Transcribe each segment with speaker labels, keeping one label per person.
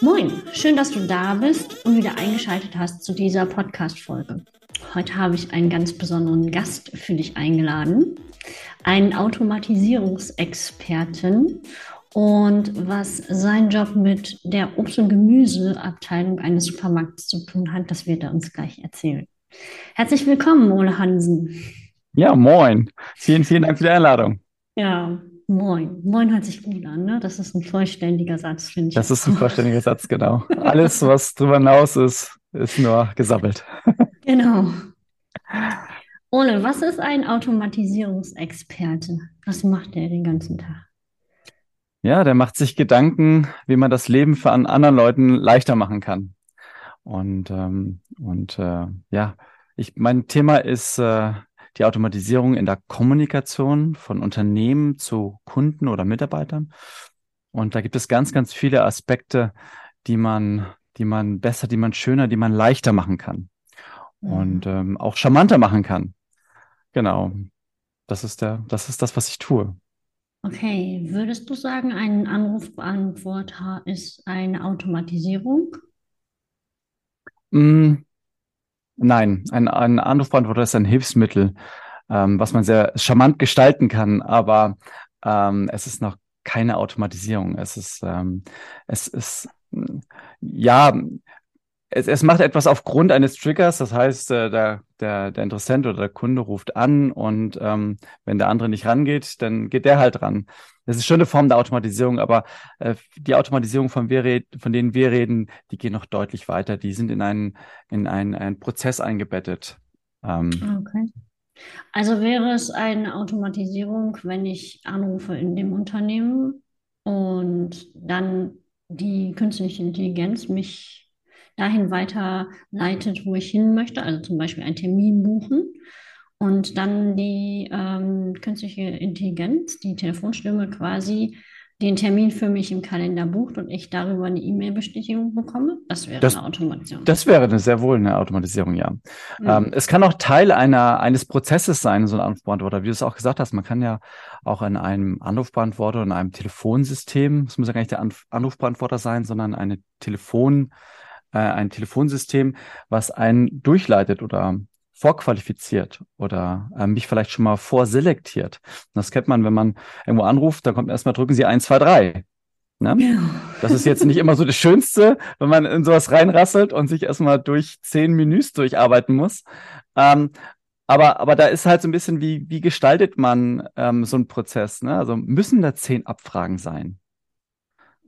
Speaker 1: Moin, schön, dass du da bist und wieder eingeschaltet hast zu dieser Podcast-Folge. Heute habe ich einen ganz besonderen Gast für dich eingeladen, einen Automatisierungsexperten. Und was sein Job mit der Obst- und Gemüseabteilung eines Supermarkts zu tun hat, das wird er uns gleich erzählen. Herzlich willkommen, Ole Hansen.
Speaker 2: Ja, moin. Vielen, vielen Dank für die Einladung.
Speaker 1: Ja, moin. Moin hört sich gut an, ne? Das ist ein vollständiger Satz, finde ich.
Speaker 2: Das ist ein vollständiger Satz, genau. Alles, was drüber hinaus ist, ist nur gesammelt.
Speaker 1: Genau. Ole, was ist ein Automatisierungsexperte? Was macht der den ganzen Tag?
Speaker 2: Ja, der macht sich Gedanken, wie man das Leben für an anderen Leuten leichter machen kann. Und, ähm, und äh, ja, ich, mein Thema ist äh, die Automatisierung in der Kommunikation von Unternehmen zu Kunden oder Mitarbeitern. Und da gibt es ganz, ganz viele Aspekte, die man, die man besser, die man schöner, die man leichter machen kann. Mhm. Und ähm, auch charmanter machen kann. Genau. Das ist der, das ist das, was ich tue.
Speaker 1: Okay, würdest du sagen, ein Anrufbeantworter ist eine Automatisierung?
Speaker 2: Mm, nein, ein, ein Anrufbeantworter ist ein Hilfsmittel, ähm, was man sehr charmant gestalten kann, aber ähm, es ist noch keine Automatisierung. Es ist, ähm, es ist, ja, es, es macht etwas aufgrund eines Triggers, das heißt, äh, der, der, der Interessent oder der Kunde ruft an und ähm, wenn der andere nicht rangeht, dann geht der halt ran. Das ist schon eine Form der Automatisierung, aber äh, die Automatisierung, von, wir von denen wir reden, die gehen noch deutlich weiter. Die sind in einen, in einen, einen Prozess eingebettet.
Speaker 1: Ähm, okay. Also wäre es eine Automatisierung, wenn ich anrufe in dem Unternehmen und dann die künstliche Intelligenz mich dahin weiterleitet, wo ich hin möchte, also zum Beispiel einen Termin buchen und dann die ähm, künstliche Intelligenz, die Telefonstimme quasi den Termin für mich im Kalender bucht und ich darüber eine E-Mail-Bestätigung bekomme, das wäre
Speaker 2: das,
Speaker 1: eine Automation.
Speaker 2: Das wäre eine sehr wohl eine Automatisierung, ja. Mhm. Ähm, es kann auch Teil einer, eines Prozesses sein, so ein Anrufbeantworter, wie du es auch gesagt hast. Man kann ja auch in einem Anrufbeantworter, in einem Telefonsystem, es muss ja gar nicht der Anrufbeantworter sein, sondern eine Telefon, äh, ein Telefonsystem, was einen durchleitet oder vorqualifiziert oder äh, mich vielleicht schon mal vorselektiert. Das kennt man, wenn man irgendwo anruft, da kommt erstmal drücken Sie eins, zwei, drei. Ne? Ja. Das ist jetzt nicht immer so das Schönste, wenn man in sowas reinrasselt und sich erstmal durch zehn Menüs durcharbeiten muss. Ähm, aber, aber da ist halt so ein bisschen, wie, wie gestaltet man ähm, so einen Prozess? Ne? Also müssen da zehn Abfragen sein?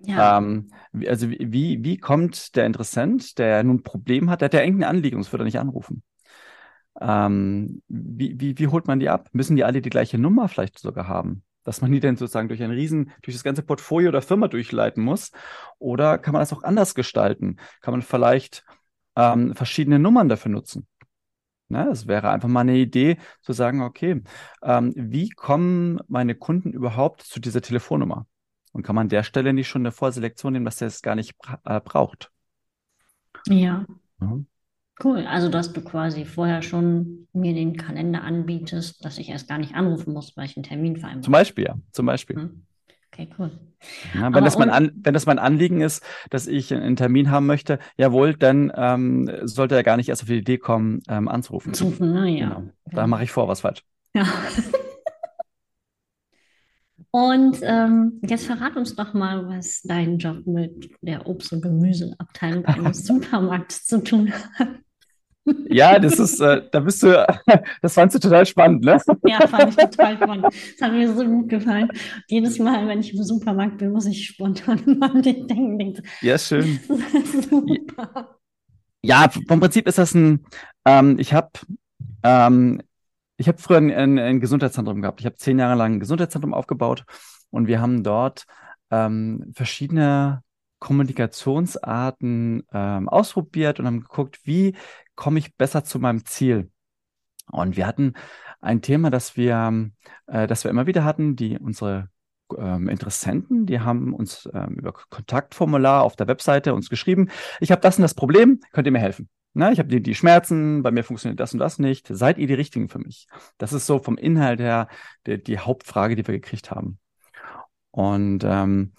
Speaker 2: Ja. Ähm, also wie, wie kommt der Interessent, der nun ein Problem hat, der hat ja irgendein Anliegen, sonst würde er nicht anrufen. Ähm, wie, wie, wie holt man die ab? Müssen die alle die gleiche Nummer vielleicht sogar haben? Dass man die dann sozusagen durch ein Riesen, durch das ganze Portfolio der Firma durchleiten muss? Oder kann man das auch anders gestalten? Kann man vielleicht ähm, verschiedene Nummern dafür nutzen? Ne, das wäre einfach mal eine Idee zu sagen, okay, ähm, wie kommen meine Kunden überhaupt zu dieser Telefonnummer? Und kann man an der Stelle nicht schon eine Vorselektion nehmen, dass der es gar nicht bra äh, braucht?
Speaker 1: Ja. Mhm. Cool. Also, dass du quasi vorher schon mir den Kalender anbietest, dass ich erst gar nicht anrufen muss, weil ich einen Termin vereinbare.
Speaker 2: Zum Beispiel, ja. Zum Beispiel.
Speaker 1: Mhm. Okay, cool.
Speaker 2: Ja, wenn, das mein An wenn das mein Anliegen ist, dass ich einen Termin haben möchte, jawohl, dann ähm, sollte er gar nicht erst auf die Idee kommen, ähm, anzurufen.
Speaker 1: Anzurufen, ne? ja.
Speaker 2: Genau. Da mache ich vor was falsch.
Speaker 1: Ja. Und ähm, jetzt verrat uns doch mal, was dein Job mit der Obst- und Gemüseabteilung eines Supermarkts zu tun hat.
Speaker 2: Ja, das ist, äh, da bist du, das fandst du total spannend, ne?
Speaker 1: Ja, fand ich total spannend. Das hat mir so gut gefallen. Jedes Mal, wenn ich im Supermarkt bin, muss ich spontan an dich denken. Denke,
Speaker 2: ja, schön. Super. Ja, vom Prinzip ist das ein, ähm, ich habe ähm, ich habe früher ein, ein, ein, Gesundheitszentrum gehabt. Ich habe zehn Jahre lang ein Gesundheitszentrum aufgebaut und wir haben dort ähm, verschiedene Kommunikationsarten ähm, ausprobiert und haben geguckt, wie komme ich besser zu meinem Ziel. Und wir hatten ein Thema, das wir, äh, das wir immer wieder hatten, die unsere ähm, Interessenten, die haben uns ähm, über Kontaktformular auf der Webseite uns geschrieben, ich habe das und das Problem, könnt ihr mir helfen? Na, ich habe die, die Schmerzen, bei mir funktioniert das und das nicht. Seid ihr die Richtigen für mich? Das ist so vom Inhalt her die, die Hauptfrage, die wir gekriegt haben. Und ähm,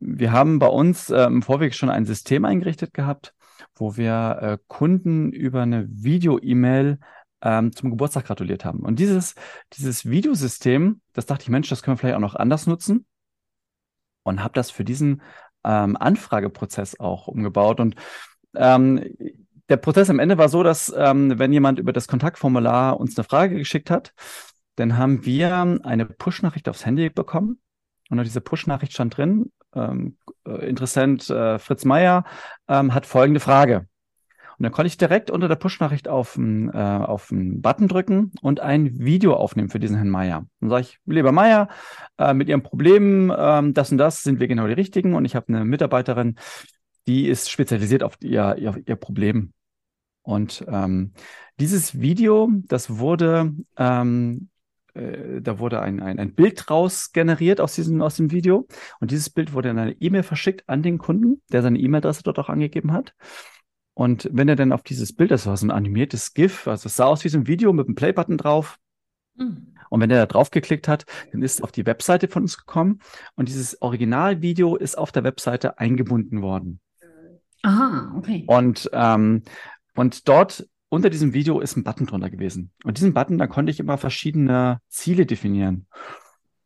Speaker 2: wir haben bei uns äh, im Vorweg schon ein System eingerichtet gehabt, wo wir äh, Kunden über eine Video-E-Mail ähm, zum Geburtstag gratuliert haben. Und dieses, dieses Videosystem, das dachte ich, Mensch, das können wir vielleicht auch noch anders nutzen. Und habe das für diesen ähm, Anfrageprozess auch umgebaut. Und ähm, der Prozess am Ende war so, dass ähm, wenn jemand über das Kontaktformular uns eine Frage geschickt hat, dann haben wir eine Push-Nachricht aufs Handy bekommen. Und auf dieser Push-Nachricht stand drin, ähm, äh, Interessent äh, Fritz Meier ähm, hat folgende Frage. Und dann konnte ich direkt unter der Push-Nachricht auf, äh, auf einen Button drücken und ein Video aufnehmen für diesen Herrn Meier. Dann sage ich, lieber Meier, äh, mit Ihrem Problem, äh, das und das sind wir genau die Richtigen. Und ich habe eine Mitarbeiterin, die ist spezialisiert auf ihr, ihr, ihr Problem. Und ähm, dieses Video, das wurde, ähm, äh, da wurde ein, ein, ein Bild draus generiert aus diesem, aus dem Video. Und dieses Bild wurde in eine E-Mail verschickt an den Kunden, der seine E-Mail-Adresse dort auch angegeben hat. Und wenn er dann auf dieses Bild, das war so ein animiertes GIF, also es sah aus wie so ein Video mit einem Play-Button drauf. Mhm. Und wenn er da drauf geklickt hat, dann ist er auf die Webseite von uns gekommen und dieses Originalvideo ist auf der Webseite eingebunden worden.
Speaker 1: Aha, okay.
Speaker 2: Und, ähm, und dort unter diesem Video ist ein Button drunter gewesen. Und diesen Button, da konnte ich immer verschiedene Ziele definieren.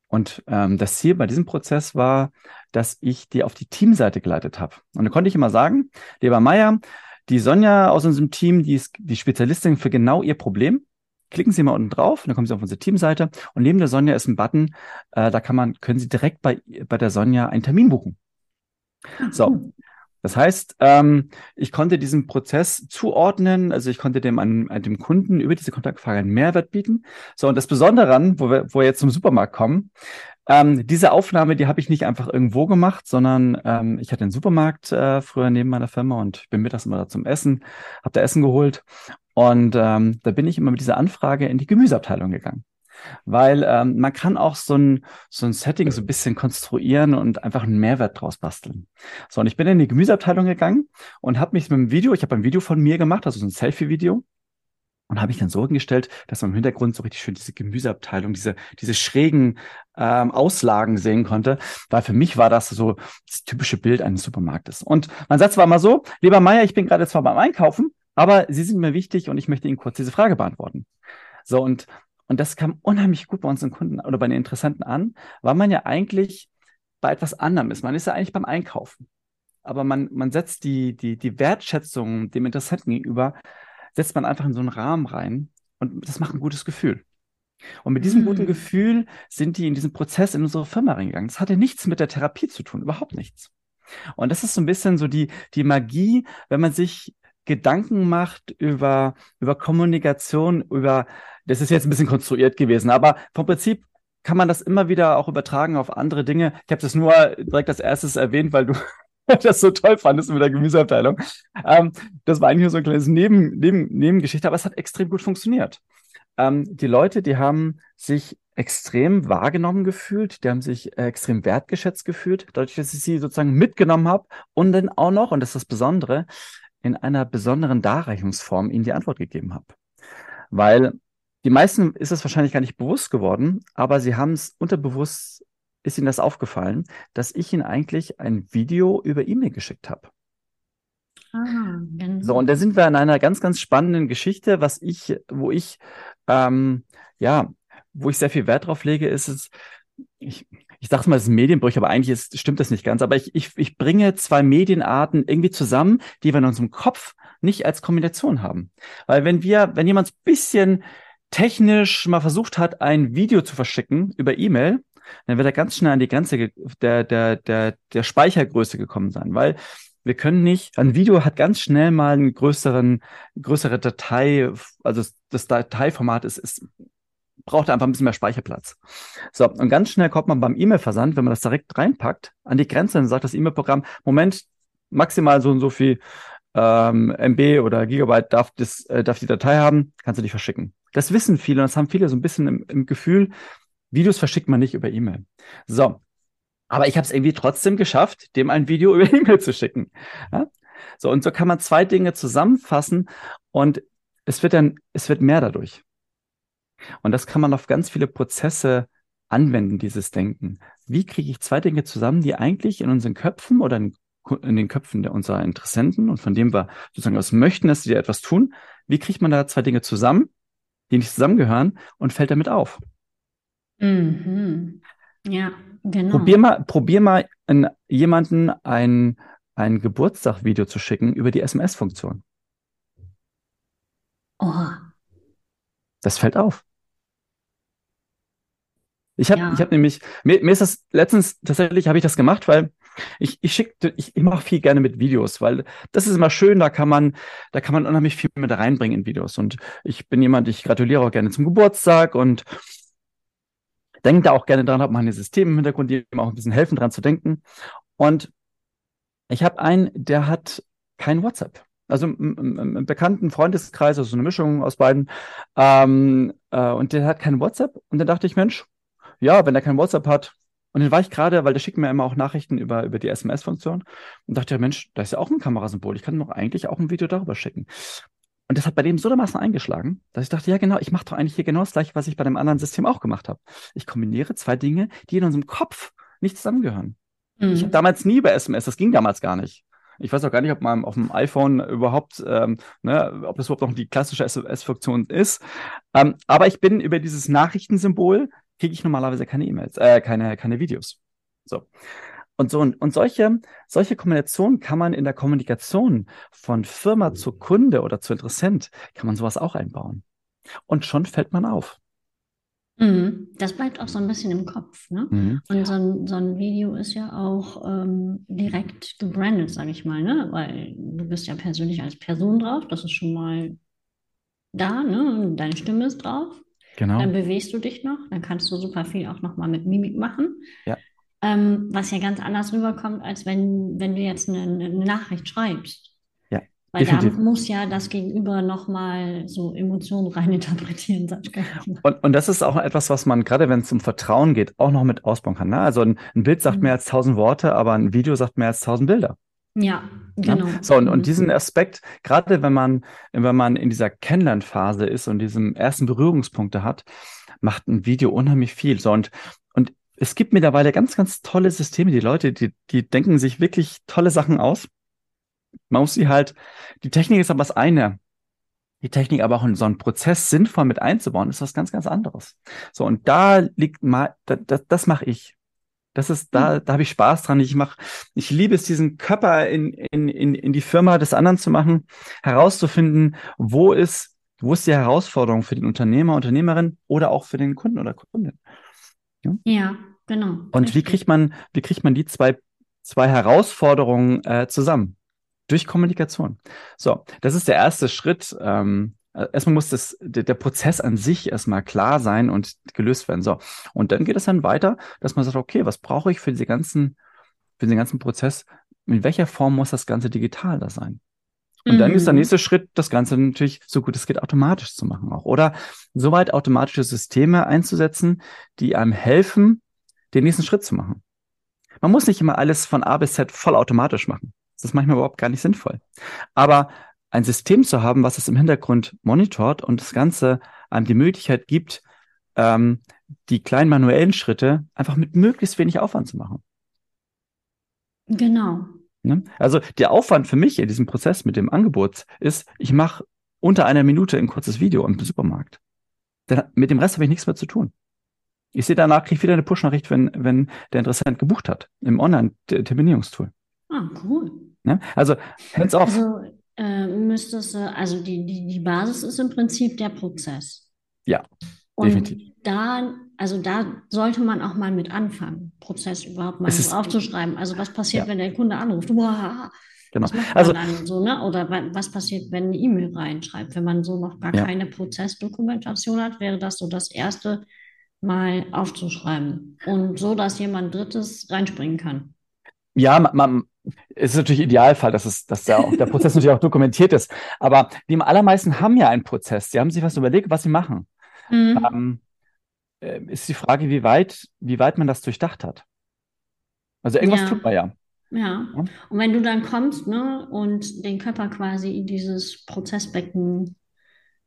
Speaker 2: Und ähm, das Ziel bei diesem Prozess war, dass ich die auf die Teamseite geleitet habe. Und da konnte ich immer sagen, lieber Meier, die Sonja aus unserem Team, die ist die Spezialistin für genau ihr Problem. Klicken Sie mal unten drauf, dann kommen Sie auf unsere Teamseite und neben der Sonja ist ein Button, äh, da kann man, können Sie direkt bei, bei der Sonja einen Termin buchen. So. Das heißt, ähm, ich konnte diesen Prozess zuordnen, also ich konnte dem an, dem Kunden über diese Kontaktfrage einen Mehrwert bieten. So, und das Besondere an, wo wir, wo wir jetzt zum Supermarkt kommen, ähm, diese Aufnahme, die habe ich nicht einfach irgendwo gemacht, sondern ähm, ich hatte einen Supermarkt äh, früher neben meiner Firma und bin mittags immer da zum Essen, habe da Essen geholt und ähm, da bin ich immer mit dieser Anfrage in die Gemüseabteilung gegangen. Weil ähm, man kann auch so ein, so ein Setting so ein bisschen konstruieren und einfach einen Mehrwert draus basteln. So, und ich bin in die Gemüseabteilung gegangen und habe mich mit dem Video, ich habe ein Video von mir gemacht, also so ein Selfie-Video, und habe ich dann so hingestellt, dass man im Hintergrund so richtig schön diese Gemüseabteilung, diese, diese schrägen ähm, Auslagen sehen konnte. Weil für mich war das so das typische Bild eines Supermarktes. Und mein Satz war mal so, lieber Meier, ich bin gerade zwar beim Einkaufen, aber Sie sind mir wichtig und ich möchte Ihnen kurz diese Frage beantworten. So, und, und das kam unheimlich gut bei unseren Kunden oder bei den Interessenten an, weil man ja eigentlich bei etwas anderem ist. Man ist ja eigentlich beim Einkaufen. Aber man, man setzt die, die, die Wertschätzung dem Interessenten gegenüber setzt man einfach in so einen Rahmen rein und das macht ein gutes Gefühl. Und mit diesem mhm. guten Gefühl sind die in diesen Prozess in unsere Firma reingegangen. Das hatte nichts mit der Therapie zu tun, überhaupt nichts. Und das ist so ein bisschen so die, die Magie, wenn man sich Gedanken macht über, über Kommunikation, über, das ist jetzt ein bisschen konstruiert gewesen, aber vom Prinzip kann man das immer wieder auch übertragen auf andere Dinge. Ich habe das nur direkt als erstes erwähnt, weil du das so toll fandest mit der Gemüseabteilung. Ähm, das war eigentlich nur so ein kleines Neben, Neben, Nebengeschichte, aber es hat extrem gut funktioniert. Ähm, die Leute, die haben sich extrem wahrgenommen gefühlt, die haben sich äh, extrem wertgeschätzt gefühlt, dadurch, dass ich sie sozusagen mitgenommen habe und dann auch noch, und das ist das Besondere, in einer besonderen Darreichungsform ihnen die Antwort gegeben habe. Weil die meisten ist es wahrscheinlich gar nicht bewusst geworden, aber sie haben es unterbewusst ist Ihnen das aufgefallen, dass ich Ihnen eigentlich ein Video über E-Mail geschickt habe. Ah, genau. So, und da sind wir an einer ganz, ganz spannenden Geschichte, was ich, wo ich, ähm, ja, wo ich sehr viel Wert drauf lege, ist es, ich, ich sage mal, es ist ein Medienbruch, aber eigentlich ist, stimmt das nicht ganz. Aber ich, ich, ich bringe zwei Medienarten irgendwie zusammen, die wir in unserem Kopf nicht als Kombination haben. Weil wenn wir, wenn jemand ein bisschen technisch mal versucht hat, ein Video zu verschicken über E-Mail, dann wird er ganz schnell an die Grenze der, der, der, der Speichergröße gekommen sein, weil wir können nicht, ein Video hat ganz schnell mal einen größeren, größere Datei, also das Dateiformat ist, ist braucht einfach ein bisschen mehr Speicherplatz. So, und ganz schnell kommt man beim E-Mail-Versand, wenn man das direkt reinpackt, an die Grenze, dann sagt das E-Mail-Programm, Moment, maximal so und so viel ähm, MB oder Gigabyte darf, das, äh, darf die Datei haben, kannst du dich verschicken. Das wissen viele und das haben viele so ein bisschen im, im Gefühl, Videos verschickt man nicht über E-Mail. So. Aber ich habe es irgendwie trotzdem geschafft, dem ein Video über E-Mail zu schicken. Ja? So, und so kann man zwei Dinge zusammenfassen und es wird dann, es wird mehr dadurch. Und das kann man auf ganz viele Prozesse anwenden, dieses Denken. Wie kriege ich zwei Dinge zusammen, die eigentlich in unseren Köpfen oder in, in den Köpfen der, unserer Interessenten und von dem wir sozusagen was möchten, dass sie etwas tun, wie kriegt man da zwei Dinge zusammen, die nicht zusammengehören und fällt damit auf?
Speaker 1: Mhm. Ja, genau.
Speaker 2: Probier mal, probier mal in jemanden ein, ein Geburtstagvideo zu schicken über die SMS-Funktion.
Speaker 1: Oh,
Speaker 2: Das fällt auf. Ich habe
Speaker 1: Ja.
Speaker 2: ich hab nämlich, mir, mir ist das letztens tatsächlich, habe ich das gemacht, weil ich, ich schicke, ich, ich mache viel gerne mit Videos, weil das ist immer schön, da kann man, da kann man unheimlich viel mit reinbringen in Videos. Und ich bin jemand, ich gratuliere auch gerne zum Geburtstag und denke da auch gerne dran, habe meine Systeme im Hintergrund, die mir auch ein bisschen helfen, dran zu denken. Und ich habe einen, der hat kein WhatsApp. Also im, bekannten Freundeskreis, also so eine Mischung aus beiden. Ähm, äh, und der hat kein WhatsApp. Und dann dachte ich, Mensch, ja, wenn er kein WhatsApp hat, und dann war ich gerade, weil der schickt mir immer auch Nachrichten über, über die SMS-Funktion und dachte, ja, Mensch, da ist ja auch ein Kamerasymbol. Ich kann doch eigentlich auch ein Video darüber schicken. Und das hat bei dem so dermaßen eingeschlagen, dass ich dachte, ja, genau, ich mache doch eigentlich hier genau das gleiche, was ich bei dem anderen System auch gemacht habe. Ich kombiniere zwei Dinge, die in unserem Kopf nicht zusammengehören. Ich habe
Speaker 1: Mhm.
Speaker 2: damals nie über SMS, das ging damals gar nicht. Ich weiß auch gar nicht, ob man auf dem iPhone überhaupt, ähm, ne, ob das überhaupt noch die klassische SMS-Funktion ist. Ähm, aber ich bin über dieses Nachrichtensymbol, kriege ich normalerweise keine E-Mails, äh, keine, keine Videos. So. Und so, und solche, solche Kombinationen kann man in der Kommunikation von Firma zu Kunde oder zu Interessent, kann man sowas auch einbauen. Und schon fällt man auf.
Speaker 1: Mhm. Das bleibt auch so ein bisschen im Kopf, ne?
Speaker 2: Mhm.
Speaker 1: Und so ein, so ein Video ist ja auch ähm, direkt gebrandet, sage ich mal, ne? Weil du bist ja persönlich als Person drauf, das ist schon mal da, ne? Und deine Stimme ist drauf.
Speaker 2: Genau.
Speaker 1: Dann bewegst du dich noch, dann kannst du super viel auch nochmal mit Mimik machen.
Speaker 2: Ja.
Speaker 1: Ähm, was ja ganz anders rüberkommt, als wenn, wenn du jetzt eine, eine Nachricht schreibst.
Speaker 2: Ja,
Speaker 1: Weil da
Speaker 2: definitiv.
Speaker 1: muss ja das Gegenüber nochmal so Emotionen reininterpretieren.
Speaker 2: Und, und das ist auch etwas, was man, gerade wenn es um Vertrauen geht, auch noch mit ausbauen kann. Ne? Also ein, ein Bild sagt
Speaker 1: Mhm.
Speaker 2: mehr als tausend Worte, aber ein Video sagt mehr als tausend Bilder.
Speaker 1: Ja,
Speaker 2: Ne?
Speaker 1: genau.
Speaker 2: So, und,
Speaker 1: Mhm.
Speaker 2: und diesen Aspekt, gerade wenn man, wenn man in dieser Kennenlernphase ist und diesen ersten Berührungspunkte hat, macht ein Video unheimlich viel. So, und, und es gibt mittlerweile ganz, ganz tolle Systeme. Die Leute, die, die denken sich wirklich tolle Sachen aus. Man muss sie halt, die Technik ist aber das eine. Die Technik aber auch in so einen Prozess sinnvoll mit einzubauen, ist was ganz, ganz anderes. So, und da liegt mal, da, das, das mache ich. Das ist, da, da habe ich Spaß dran. Ich mache, ich liebe es, diesen Körper in, in, in, in die Firma des anderen zu machen, herauszufinden, wo ist, wo ist die Herausforderung für den Unternehmer, Unternehmerin oder auch für den Kunden oder Kundin.
Speaker 1: Ja, genau.
Speaker 2: Und wie
Speaker 1: Richtig.
Speaker 2: kriegt man, wie kriegt man die zwei, zwei Herausforderungen äh, zusammen? Durch Kommunikation. So, das ist der erste Schritt. Ähm, äh, erstmal muss das, der, der Prozess an sich erstmal klar sein und gelöst werden. So, und dann geht es dann weiter, dass man sagt, okay, was brauche ich für diese ganzen, für den ganzen Prozess? In welcher Form muss das Ganze digital da sein? Und dann ist der
Speaker 1: Mhm.
Speaker 2: nächste Schritt, das Ganze natürlich so gut es geht automatisch zu machen auch. Oder soweit automatische Systeme einzusetzen, die einem helfen, den nächsten Schritt zu machen. Man muss nicht immer alles von A bis Z vollautomatisch machen. Das ist manchmal überhaupt gar nicht sinnvoll. Aber ein System zu haben, was es im Hintergrund monitort und das Ganze einem die Möglichkeit gibt, ähm, die kleinen manuellen Schritte einfach mit möglichst wenig Aufwand zu machen.
Speaker 1: Genau.
Speaker 2: Ne? Also der Aufwand für mich in diesem Prozess mit dem Angebot ist, ich mache unter einer Minute ein kurzes Video im Supermarkt. Dann, mit dem Rest habe ich nichts mehr zu tun. Ich sehe danach, kriege ich wieder eine Push-Nachricht, wenn, wenn der Interessent gebucht hat im Online-Terminierungstool.
Speaker 1: Ah, cool.
Speaker 2: Ne? Also hands off.
Speaker 1: Also äh, müsstest du, also die, die, die Basis ist im Prinzip der Prozess.
Speaker 2: Ja,
Speaker 1: Und
Speaker 2: definitiv.
Speaker 1: da, also da sollte man auch mal mit anfangen, Prozess überhaupt mal
Speaker 2: ist-
Speaker 1: aufzuschreiben. Also was passiert,
Speaker 2: Ja.
Speaker 1: wenn der Kunde anruft? Wow,
Speaker 2: Genau. Also
Speaker 1: so, ne? Oder wa- was passiert, wenn eine E-Mail reinschreibt? Wenn man so noch gar
Speaker 2: Ja.
Speaker 1: keine Prozessdokumentation hat, wäre das so das erste Mal aufzuschreiben. Und so, dass jemand Drittes reinspringen kann.
Speaker 2: ja, man, man, es ist natürlich Idealfall, dass es, dass der, der Prozess natürlich auch dokumentiert ist. Aber die allermeisten haben ja einen Prozess. Sie haben sich was überlegt, was sie machen.
Speaker 1: Mhm.
Speaker 2: Ähm, äh, ist die Frage, wie weit, wie weit man das durchdacht hat. Also irgendwas
Speaker 1: Ja.
Speaker 2: tut man ja.
Speaker 1: Ja,
Speaker 2: Ja.
Speaker 1: und wenn du dann kommst, ne, und den Körper quasi in dieses Prozessbecken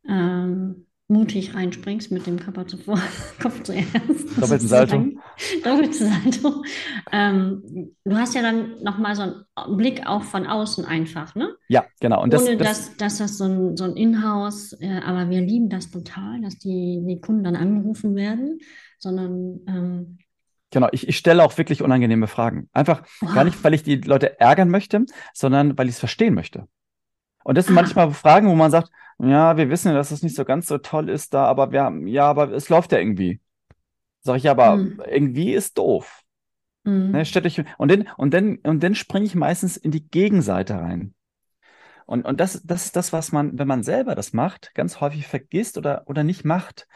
Speaker 1: ähm, mutig reinspringst mit dem Körper zuvor, Kopf zuerst.
Speaker 2: Doppelten Salto.
Speaker 1: Doppelten Salto. Ähm, du hast ja dann nochmal so einen Blick auch von außen einfach, ne?
Speaker 2: Ja, genau.
Speaker 1: Und Ohne, das, dass, dass das so ein, so ein Inhouse, äh, aber wir lieben das total, dass die, die Kunden dann angerufen werden, sondern ähm,
Speaker 2: Genau, ich, ich stelle auch wirklich unangenehme Fragen. Einfach wow. gar nicht, weil ich die Leute ärgern möchte, sondern weil ich es verstehen möchte. Und das sind ah. manchmal Fragen, wo man sagt, ja, wir wissen ja, dass es nicht so ganz so toll ist da, aber wir haben, ja, aber es läuft ja irgendwie. Sag ich, aber mhm. irgendwie ist doof. Mhm. Ne, ich, und dann, und dann, und dann springe ich meistens in die Gegenseite rein. Und, und das, das ist das, was man, wenn man selber das macht, ganz häufig vergisst oder, oder nicht macht.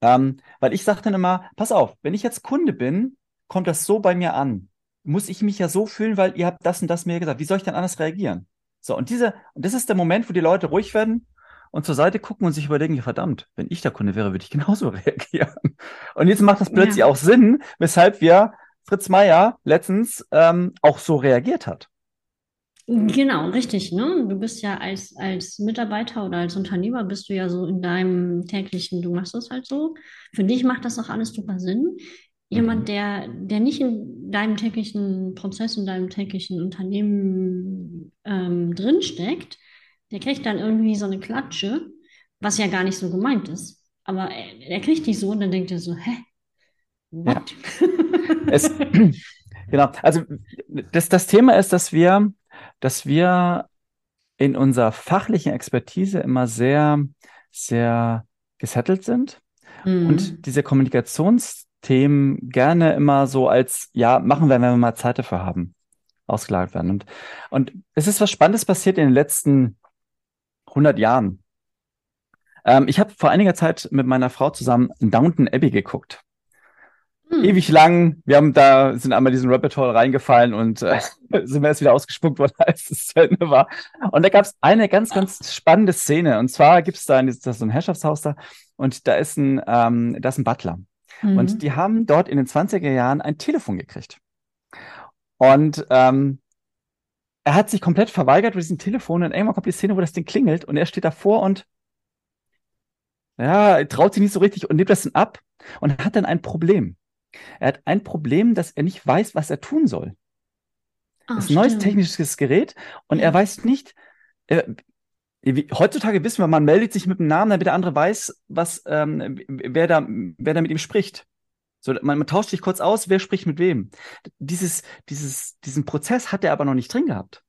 Speaker 2: Ähm, weil ich sage dann immer, pass auf, wenn ich jetzt Kunde bin, kommt das so bei mir an. Muss ich mich ja so fühlen, weil ihr habt das und das mir gesagt. Wie soll ich dann anders reagieren? So, und diese, und das ist der Moment, wo die Leute ruhig werden und zur Seite gucken und sich überlegen, ja verdammt, wenn ich der Kunde wäre, würde ich genauso reagieren. Und jetzt macht das plötzlich ja. auch Sinn, weshalb wir Fritz Meier letztens ähm, auch so reagiert hat.
Speaker 1: Genau, richtig. Ne? Du bist ja als, als Mitarbeiter oder als Unternehmer bist du ja so in deinem täglichen, du machst das halt so. Für dich macht das auch alles super Sinn. Jemand, mhm. der, der nicht in deinem täglichen Prozess, in deinem täglichen Unternehmen ähm, drinsteckt, der kriegt dann irgendwie so eine Klatsche, was ja gar nicht so gemeint ist. Aber er, er kriegt die so und dann denkt er so, hä?
Speaker 2: What? Ja. es, genau, also das, das Thema ist, dass wir dass wir in unserer fachlichen Expertise immer sehr, sehr gesettelt sind mhm. und diese Kommunikationsthemen gerne immer so als, ja, machen wir, wenn wir mal Zeit dafür haben, ausgelagert werden. Und, und es ist was Spannendes passiert in den letzten 100 Jahren. Ähm, ich habe vor einiger Zeit mit meiner Frau zusammen Downton Abbey geguckt. Hm. Ewig lang. Wir haben da, sind einmal diesen Rabbit Hole reingefallen und äh, sind wir erst wieder ausgespuckt worden, als es zu Ende war. Und da gab es eine ganz, ganz spannende Szene. Und zwar gibt es da ein, das ist so ein Herrschaftshaus da und da ist ein, ähm, da ist ein Butler. Mhm. Und die haben dort in den 20er Jahren ein Telefon gekriegt. Und ähm, er hat sich komplett verweigert mit diesem Telefon und irgendwann kommt die Szene, wo das Ding klingelt und er steht davor und ja, traut sich nicht so richtig und nimmt das dann ab und hat dann ein Problem. Er hat ein Problem, dass er nicht weiß, was er tun soll. Oh, das ist ein neues technisches Gerät und er weiß nicht, äh, heutzutage wissen wir, man meldet sich mit dem Namen, damit der andere weiß, was, ähm, wer, da, wer da mit ihm spricht. So, man, man, tauscht sich kurz aus, wer spricht mit wem. Dieses, dieses, diesen Prozess hat er aber noch nicht drin gehabt.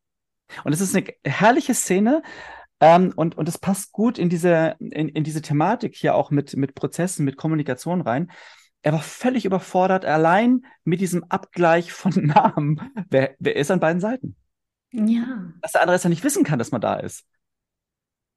Speaker 2: Und es ist eine herrliche Szene, ähm, und, und es passt gut in diese, in, in diese Thematik hier auch mit, mit Prozessen, mit Kommunikation rein, er war völlig überfordert, allein mit diesem Abgleich von Namen. Wer, wer ist an beiden Seiten?
Speaker 1: Ja.
Speaker 2: Dass der andere jetzt ja nicht wissen kann, dass man da ist.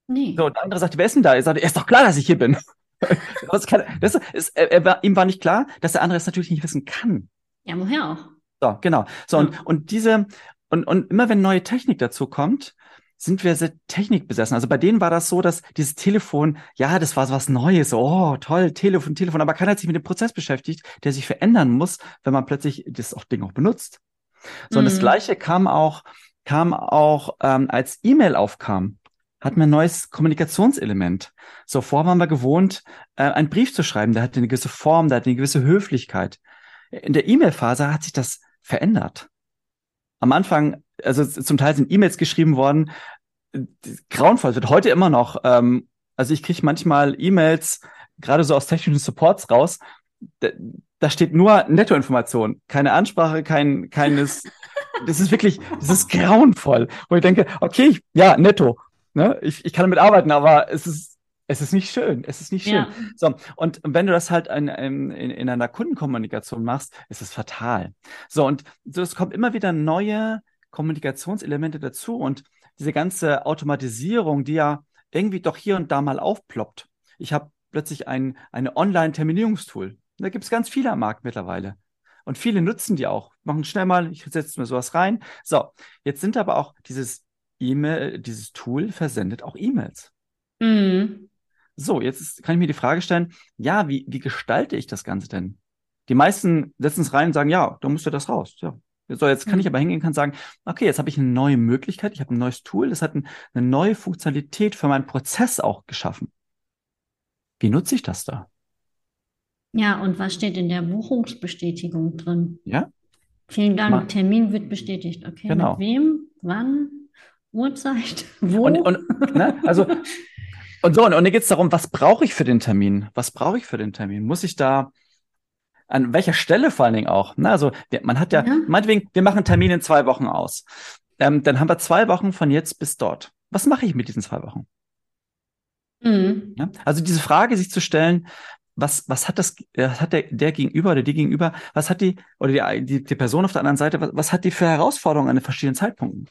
Speaker 1: Nee.
Speaker 2: So, und der andere sagt, wer ist denn da? Er sagt, er ist doch klar, dass ich hier bin. das kann, das ist, er, war, ihm war nicht klar, dass der andere es natürlich nicht wissen kann.
Speaker 1: Ja, woher auch?
Speaker 2: So, genau. So, ja. und, und diese, und, und immer wenn neue Technik dazu kommt, sind wir sehr technikbesessen. Also bei denen war das so, dass dieses Telefon, ja, das war so was Neues, oh, toll, Telefon, Telefon, aber keiner hat sich mit dem Prozess beschäftigt, der sich verändern muss, wenn man plötzlich das auch Ding auch benutzt. So, mhm. und das mhm. Gleiche kam auch, kam auch, ähm, als E-Mail aufkam, hatten wir ein neues Kommunikationselement. So, vorher waren wir gewohnt, äh, einen Brief zu schreiben, der hatte eine gewisse Form, der hatte eine gewisse Höflichkeit. In der E-Mail-Phase hat sich das verändert. Am Anfang also zum Teil sind E-Mails geschrieben worden, grauenvoll, wird heute immer noch. Ähm, also ich kriege manchmal E-Mails, gerade so aus technischen Supports raus, da, steht nur Nettoinformation, keine Ansprache, kein, keines, das ist wirklich, das ist grauenvoll, wo ich denke, okay, ja, netto, ne? ich, ich kann damit arbeiten, aber es ist, es ist nicht schön, es ist nicht schön. Ja. So, und wenn du das halt in, in, in einer Kundenkommunikation machst, ist es fatal. So, und so, es kommt immer wieder neue Kommunikationselemente dazu und diese ganze Automatisierung, die ja irgendwie doch hier und da mal aufploppt. Ich habe plötzlich ein eine Online-Terminierungstool. Da gibt es ganz viele am Markt mittlerweile. Und viele nutzen die auch. Machen schnell mal, ich setze mir sowas rein. So, jetzt sind aber auch dieses E-Mail, dieses Tool versendet auch E-Mails. Mhm. So, jetzt ist, kann ich mir die Frage stellen, ja, wie, wie gestalte ich das Ganze denn? Die meisten setzen es rein und sagen, ja, da musst du das raus. Ja, so, jetzt kann ich aber hingehen und sagen, okay, jetzt habe ich eine neue Möglichkeit, ich habe ein neues Tool, das hat ein, eine neue Funktionalität für meinen Prozess auch geschaffen. Wie nutze ich das da?
Speaker 1: Ja, und was steht in der Buchungsbestätigung drin?
Speaker 2: Ja,
Speaker 1: Vielen Dank,
Speaker 2: mal,
Speaker 1: Termin wird bestätigt. Okay, mit
Speaker 2: genau.
Speaker 1: wem, wann, Uhrzeit,
Speaker 2: Und,
Speaker 1: wo?
Speaker 2: und ne, also, und so, und, und hier geht es darum, was brauche ich für den Termin? Was brauche ich für den Termin? Muss ich da, an welcher Stelle vor allen Dingen auch? Ne? Also, man hat ja,
Speaker 1: Ja.
Speaker 2: meinetwegen, wir machen einen Termin in zwei Wochen aus. Ähm, dann haben wir zwei Wochen von jetzt bis dort. Was mache ich mit diesen zwei Wochen?
Speaker 1: Mhm.
Speaker 2: Ja? Also diese Frage sich zu stellen, was, was hat das, äh, hat der, der Gegenüber oder die Gegenüber, was hat die, oder die, die, die Person auf der anderen Seite, was, was hat die für Herausforderungen an den verschiedenen Zeitpunkten?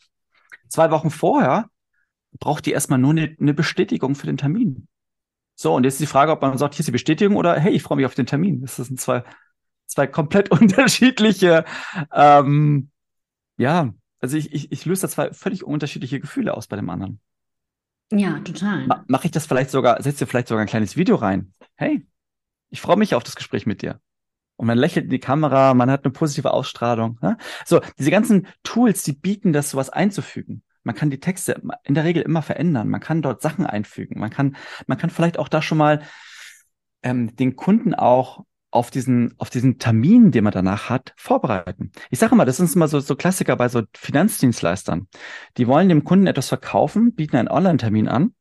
Speaker 2: Zwei Wochen vorher braucht die erstmal nur eine, eine Bestätigung für den Termin. So, und jetzt ist die Frage, ob man sagt, hier ist die Bestätigung oder hey, ich freue mich auf den Termin. Das sind zwei, zwei komplett unterschiedliche, ähm, ja, also ich, ich, ich löse da zwei völlig unterschiedliche Gefühle aus bei dem anderen.
Speaker 1: Ja, total.
Speaker 2: Ma Mache ich das vielleicht sogar, setze vielleicht sogar ein kleines Video rein. Hey, ich freue mich auf das Gespräch mit dir. Und man lächelt in die Kamera, man hat eine positive Ausstrahlung. Ne? So, diese ganzen Tools, die bieten das, sowas einzufügen. Man kann die Texte in der Regel immer verändern. Man kann dort Sachen einfügen. Man kann, man kann vielleicht auch da schon mal ähm, den Kunden auch auf diesen, auf diesen Termin, den man danach hat, vorbereiten. Ich sage mal, das sind immer so, so Klassiker bei so Finanzdienstleistern. Die wollen dem Kunden etwas verkaufen, bieten einen Online-Termin an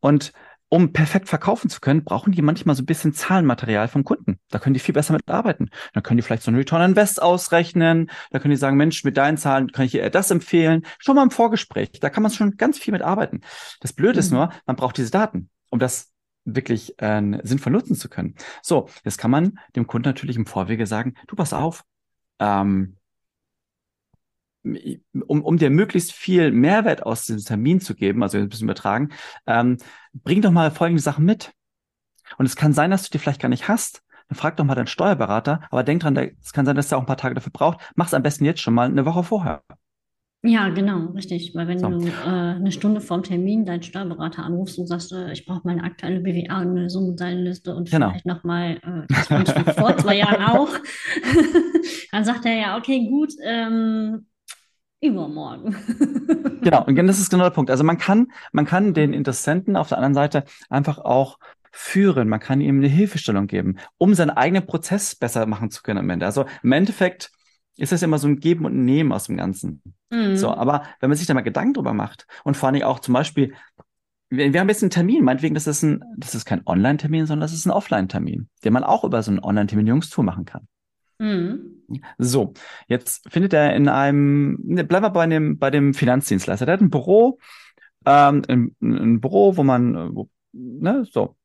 Speaker 2: und um perfekt verkaufen zu können, brauchen die manchmal so ein bisschen Zahlenmaterial vom Kunden. Da können die viel besser mit arbeiten. Da können die vielleicht so einen Return on Invest ausrechnen. Da können die sagen, Mensch, mit deinen Zahlen kann ich dir eher das empfehlen. Schon mal im Vorgespräch. Da kann man schon ganz viel mit arbeiten. Das Blöde ist
Speaker 1: Mhm.
Speaker 2: nur, man braucht diese Daten, um das wirklich äh, sinnvoll nutzen zu können. So, jetzt kann man dem Kunden natürlich im Vorwege sagen, du pass auf, ähm, um, um dir möglichst viel Mehrwert aus diesem Termin zu geben, also ein bisschen übertragen, ähm, bring doch mal folgende Sachen mit. Und es kann sein, dass du die vielleicht gar nicht hast. Dann frag doch mal deinen Steuerberater, aber denk dran, es kann sein, dass er auch ein paar Tage dafür braucht. Mach's am besten jetzt schon mal eine Woche vorher.
Speaker 1: Ja, genau, richtig. Weil wenn
Speaker 2: So.
Speaker 1: du äh, eine Stunde vorm Termin deinen Steuerberater anrufst und sagst, äh, ich brauche meine aktuelle BWA und eine Summenzeilenliste und
Speaker 2: Genau.
Speaker 1: vielleicht nochmal äh, das vor zwei Jahren auch, dann sagt er ja, okay, gut, ähm, übermorgen.
Speaker 2: Genau, und das ist genau der Punkt. Also man kann, man kann den Interessenten auf der anderen Seite einfach auch führen. Man kann ihm eine Hilfestellung geben, um seinen eigenen Prozess besser machen zu können am Ende. Also im Endeffekt ist das immer so ein Geben und Nehmen aus dem Ganzen.
Speaker 1: Mhm.
Speaker 2: So, aber wenn man sich da mal Gedanken drüber macht und vor allen Dingen auch zum Beispiel, wir, wir haben jetzt einen Termin, meinetwegen, das ist ein, das ist kein Online-Termin, sondern das ist ein Offline-Termin, den man auch über so ein Online-Terminierungstool machen kann.
Speaker 1: Mhm.
Speaker 2: So, jetzt findet er in einem, ne, bleiben wir bei dem, bei dem Finanzdienstleister. Der hat ein Büro, ähm, ein, ein Büro, wo man, wo, ne, so,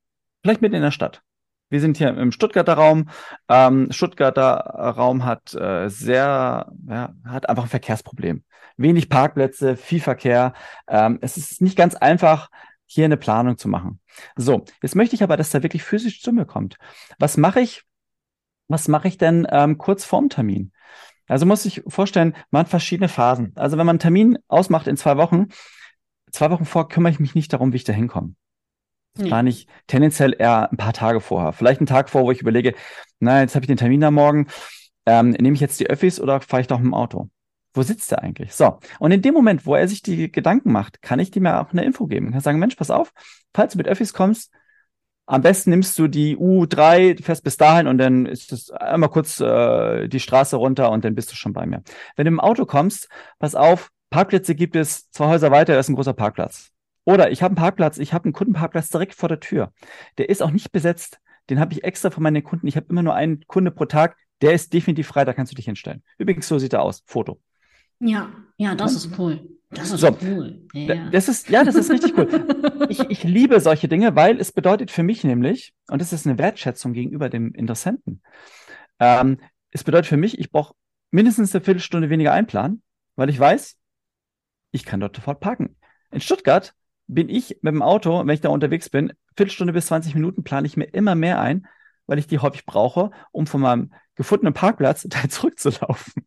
Speaker 2: vielleicht mitten in der Stadt. Wir sind hier im Stuttgarter Raum. Ähm, Stuttgarter Raum hat äh, sehr, ja, hat einfach ein Verkehrsproblem. Wenig Parkplätze, viel Verkehr. Ähm, es ist nicht ganz einfach, hier eine Planung zu machen. So, jetzt möchte ich aber, dass der wirklich physisch zu mir kommt. Was mache ich? Was mache ich denn ähm, kurz vorm Termin? Also muss ich vorstellen, man hat verschiedene Phasen. Also wenn man einen Termin ausmacht in zwei Wochen, zwei Wochen vor kümmere ich mich nicht darum, wie ich da hinkomme. Das
Speaker 1: Nee.
Speaker 2: plane ich tendenziell eher ein paar Tage vorher. Vielleicht einen Tag vor, wo ich überlege, na, jetzt habe ich den Termin da morgen. Ähm, nehme ich jetzt die Öffis oder fahre ich doch mit dem Auto? Wo sitzt er eigentlich? So. Und in dem Moment, wo er sich die Gedanken macht, kann ich dem ja auch eine Info geben. Ich kann sagen, Mensch, pass auf, falls du mit Öffis kommst, am besten nimmst du die U3, fährst bis dahin und dann ist es einmal kurz äh, die Straße runter und dann bist du schon bei mir. Wenn du im Auto kommst, pass auf, Parkplätze gibt es zwei Häuser weiter, da ist ein großer Parkplatz. Oder ich habe einen Parkplatz, ich habe einen Kundenparkplatz direkt vor der Tür. Der ist auch nicht besetzt. Den habe ich extra für meine Kunden. Ich habe immer nur einen Kunde pro Tag. Der ist definitiv frei, da kannst du dich hinstellen. Übrigens, so sieht er aus. Foto.
Speaker 1: Ja, ja, das ist cool. Das ist
Speaker 2: So.
Speaker 1: cool. Ja.
Speaker 2: Das ist, ja, das ist richtig cool. Ich, ich liebe solche Dinge, weil es bedeutet für mich nämlich, und das ist eine Wertschätzung gegenüber dem Interessenten, ähm, es bedeutet für mich, ich brauche mindestens eine Viertelstunde weniger einplanen, weil ich weiß, ich kann dort sofort parken. In Stuttgart bin ich mit dem Auto, wenn ich da unterwegs bin, Viertelstunde bis 20 Minuten plane ich mir immer mehr ein, weil ich die häufig brauche, um von meinem gefundenen Parkplatz da zurückzulaufen.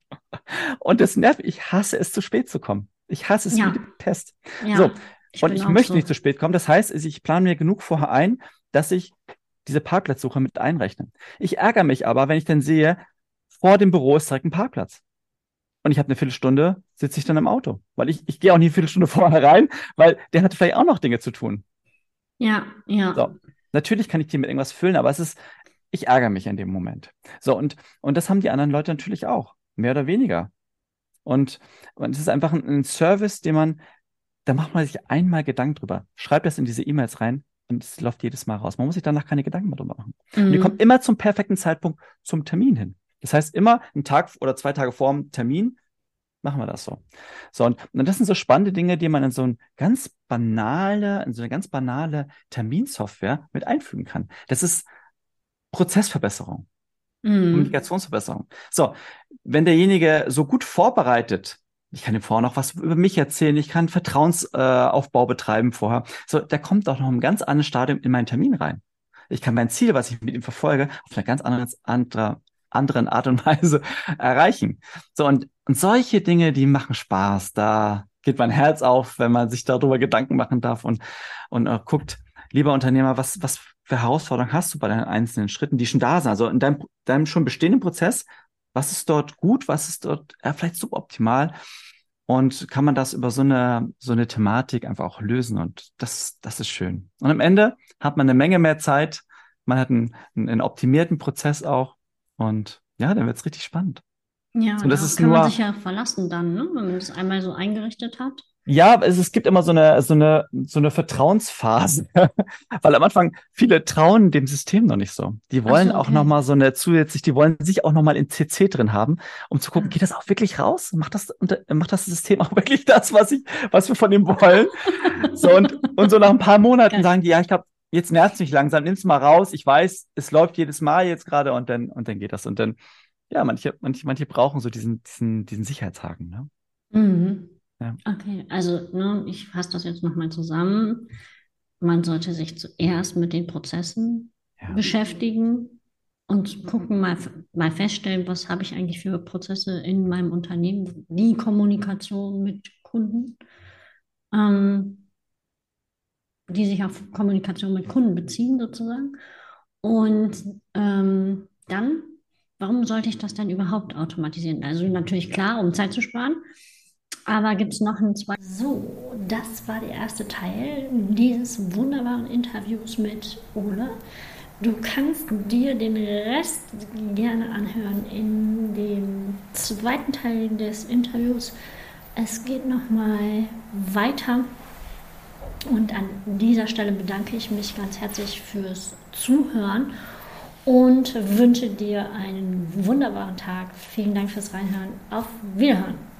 Speaker 2: Und das nervt, ich hasse es, zu spät zu kommen. Ich hasse es
Speaker 1: Ja.
Speaker 2: wie die Pest.
Speaker 1: Ja,
Speaker 2: So,
Speaker 1: ich
Speaker 2: Und ich möchte
Speaker 1: so.
Speaker 2: nicht zu spät kommen. Das heißt, ich plane mir genug vorher ein, dass ich diese Parkplatzsuche mit einrechne. Ich ärgere mich aber, wenn ich dann sehe, vor dem Büro ist direkt ein Parkplatz. Und ich habe eine Viertelstunde, sitze ich dann im Auto. Weil ich, ich gehe auch nicht eine Viertelstunde vorher rein, weil der hat vielleicht auch noch Dinge zu tun.
Speaker 1: Ja, ja.
Speaker 2: So. Natürlich kann ich die mit irgendwas füllen, aber es ist, ich ärgere mich in dem Moment. So, und, und das haben die anderen Leute natürlich auch, mehr oder weniger. Und, es ist einfach ein, ein Service, den man, da macht man sich einmal Gedanken drüber. Schreibt das in diese E-Mails rein und es läuft jedes Mal raus. Man muss sich danach keine Gedanken mehr drüber machen. Mhm. Und ihr kommt immer zum perfekten Zeitpunkt zum Termin hin. Das heißt, immer einen Tag oder zwei Tage vor dem Termin machen wir das so. So, und, und das sind so spannende Dinge, die man in so ein ganz banale, in so eine ganz banale Terminsoftware mit einfügen kann. Das ist Prozessverbesserung. Mm. Kommunikationsverbesserung. So, wenn derjenige so gut vorbereitet, ich kann ihm vorher noch was über mich erzählen, ich kann Vertrauensaufbau äh, betreiben vorher. So, der kommt auch noch im ganz anderen Stadium in meinen Termin rein. Ich kann mein Ziel, was ich mit ihm verfolge, auf eine ganz andere, andere, anderen Art und Weise erreichen. So, und, und solche Dinge, die machen Spaß. Da geht mein Herz auf, wenn man sich darüber Gedanken machen darf und, und uh, guckt, lieber Unternehmer, was, was für Herausforderungen hast du bei deinen einzelnen Schritten, die schon da sind? Also in deinem, deinem schon bestehenden Prozess, was ist dort gut, was ist dort ja, vielleicht suboptimal? Und kann man das über so eine, so eine Thematik einfach auch lösen? Und das, das ist schön. Und am Ende hat man eine Menge mehr Zeit. Man hat einen, einen optimierten Prozess auch. Und ja, dann wird es richtig spannend.
Speaker 1: Ja, und das ist kann nur, man sich ja verlassen dann, ne? wenn man das einmal so eingerichtet hat.
Speaker 2: Ja, es, es gibt immer so eine, so eine, so eine Vertrauensphase, weil am Anfang viele trauen dem System noch nicht so. Die wollen so, okay. auch nochmal so eine zusätzlich, die wollen sich auch nochmal in CC drin haben, um zu gucken, ja. geht das auch wirklich raus? Macht das, macht das System auch wirklich das, was ich, was wir von ihm wollen? so, und, und so nach ein paar Monaten Geil. sagen die, ja, ich glaube, jetzt nervt es mich langsam, nimm's mal raus. Ich weiß, es läuft jedes Mal jetzt gerade und dann, und dann geht das. Und dann, ja, manche, manche, manche brauchen so diesen, diesen, diesen Sicherheitshaken, ne?
Speaker 1: Mhm. Ja. Okay, also ne, ich fasse das jetzt nochmal zusammen. Man sollte sich zuerst mit den Prozessen ja. beschäftigen und gucken, mal, mal feststellen, was habe ich eigentlich für Prozesse in meinem Unternehmen, die Kommunikation mit Kunden, ähm, die sich auf Kommunikation mit Kunden beziehen sozusagen. Und ähm, dann, warum sollte ich das dann überhaupt automatisieren? Also natürlich klar, um Zeit zu sparen. Aber gibt es noch einen zweiten? So, das war der erste Teil dieses wunderbaren Interviews mit Ole. Du kannst dir den Rest gerne anhören in dem zweiten Teil des Interviews. Es geht nochmal weiter. Und an dieser Stelle bedanke ich mich ganz herzlich fürs Zuhören und wünsche dir einen wunderbaren Tag. Vielen Dank fürs Reinhören. Auf Wiederhören.